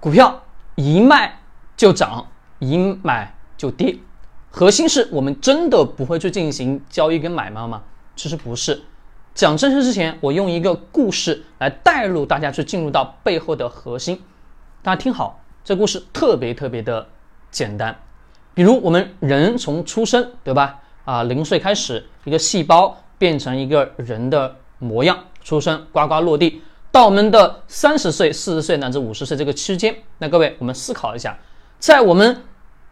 股票一卖就涨，一买就跌。核心是我们真的不会去进行交易跟买卖吗？其实不是。讲正事之前，我用一个故事来带入大家去进入到背后的核心。大家听好，这故事特别特别的简单。比如我们人从出生，对吧？啊，零岁开始，一个细胞变成一个人的模样，出生呱呱落地。到我们的三十岁、四十岁乃至五十岁这个区间，那各位，我们思考一下，在我们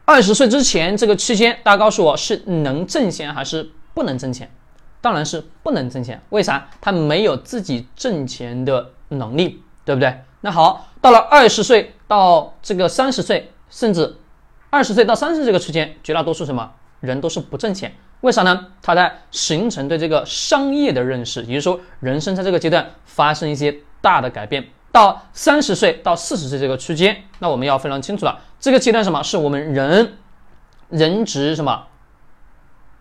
二十岁之前这个区间，大家告诉我是能挣钱还是不能挣钱？当然是不能挣钱。为啥？他没有自己挣钱的能力，对不对？那好，到了二十岁到这个三十岁，甚至二十岁到三十这个区间，绝大多数什么人都是不挣钱。为啥呢？他在形成对这个商业的认识，也就是说，人生在这个阶段发生一些。大的改变到三十岁到四十岁这个区间，那我们要非常清楚了。这个阶段什么是我们人人值什么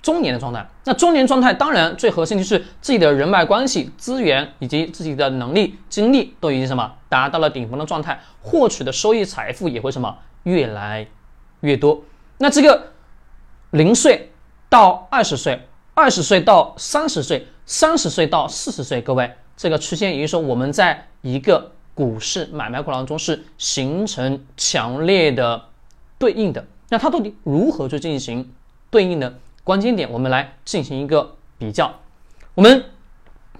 中年的状态？那中年状态当然最核心就是自己的人脉关系、资源以及自己的能力、精力都已经什么达到了顶峰的状态，获取的收益、财富也会什么越来越多。那这个零岁到二十岁，二十岁到三十岁，三十岁到四十岁，各位。这个区间，也就是说，我们在一个股市买卖过程当中是形成强烈的对应的。那它到底如何去进行对应的关键点？我们来进行一个比较。我们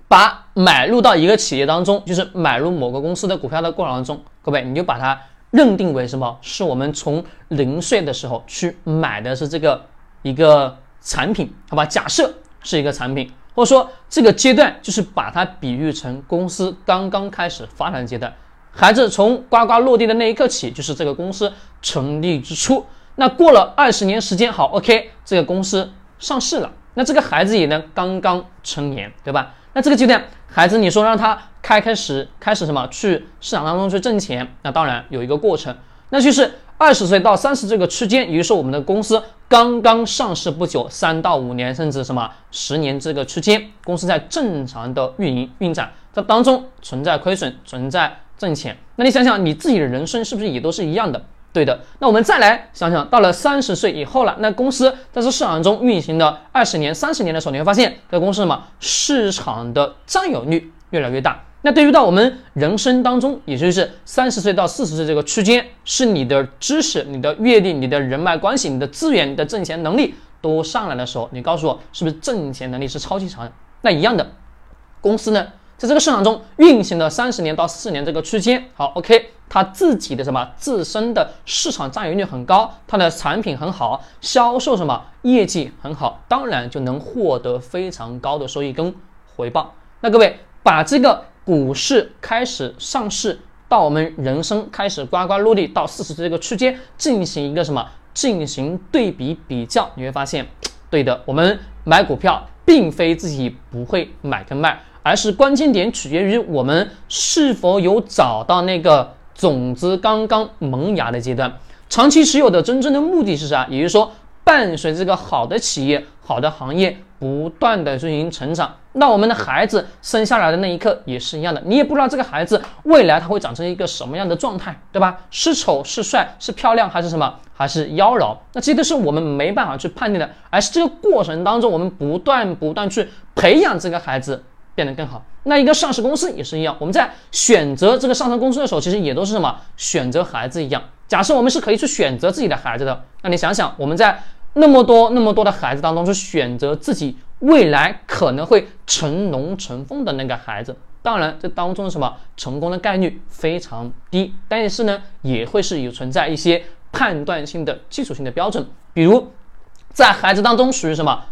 把买入到一个企业当中，就是买入某个公司的股票的过程当中，各位你就把它认定为什么？是我们从零岁的时候去买的是这个一个产品，好吧？假设是一个产品。或者说，这个阶段就是把它比喻成公司刚刚开始发展阶段，孩子从呱呱落地的那一刻起，就是这个公司成立之初。那过了二十年时间，好，OK，这个公司上市了，那这个孩子也呢刚刚成年，对吧？那这个阶段，孩子你说让他开开始开始什么去市场当中去挣钱，那当然有一个过程，那就是。二十岁到三十这个区间，也就是我们的公司刚刚上市不久，三到五年甚至什么十年这个区间，公司在正常的运营运转，这当中存在亏损，存在挣钱。那你想想你自己的人生是不是也都是一样的？对的。那我们再来想想，到了三十岁以后了，那公司在这市场中运行的二十年、三十年的时候，你会发现这公司什么市场的占有率越来越大。那对于到我们人生当中，也就是三十岁到四十岁这个区间，是你的知识、你的阅历、你的人脉关系、你的资源、你的挣钱能力都上来的时候，你告诉我是不是挣钱能力是超级强？那一样的公司呢，在这个市场中运行了三十年到四年这个区间，好，OK，它自己的什么自身的市场占有率很高，它的产品很好，销售什么业绩很好，当然就能获得非常高的收益跟回报。那各位把这个。股市开始上市，到我们人生开始呱呱落地，到四十这个区间进行一个什么？进行对比比较，你会发现，对的，我们买股票并非自己不会买跟卖，而是关键点取决于我们是否有找到那个种子刚刚萌芽的阶段。长期持有的真正的目的是啥？也就是说，伴随这个好的企业、好的行业。不断的进行成长，那我们的孩子生下来的那一刻也是一样的，你也不知道这个孩子未来他会长成一个什么样的状态，对吧？是丑是帅是漂亮还是什么还是妖娆？那这些都是我们没办法去判定的，而是这个过程当中，我们不断不断去培养这个孩子变得更好。那一个上市公司也是一样，我们在选择这个上市公司的时候，其实也都是什么选择孩子一样。假设我们是可以去选择自己的孩子的，那你想想我们在。那么多那么多的孩子当中，去选择自己未来可能会成龙成凤的那个孩子，当然这当中什么成功的概率非常低，但是呢，也会是有存在一些判断性的基础性的标准，比如在孩子当中属于什么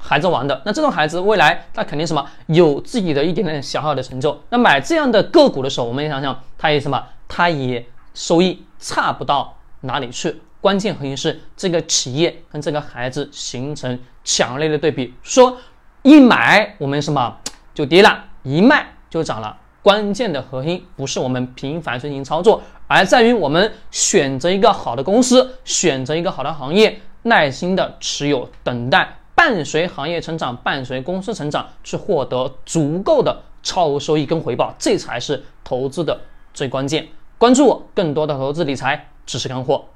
孩子王的，那这种孩子未来他肯定什么有自己的一点点小小的成就，那买这样的个股的时候，我们也想想，他也什么，他也收益差不到哪里去。关键核心是这个企业跟这个孩子形成强烈的对比，说一买我们什么就跌了，一卖就涨了。关键的核心不是我们频繁进行操作，而在于我们选择一个好的公司，选择一个好的行业，耐心的持有，等待伴随行业成长，伴随公司成长，去获得足够的超额收益跟回报，这才是投资的最关键。关注我，更多的投资理财知识干货。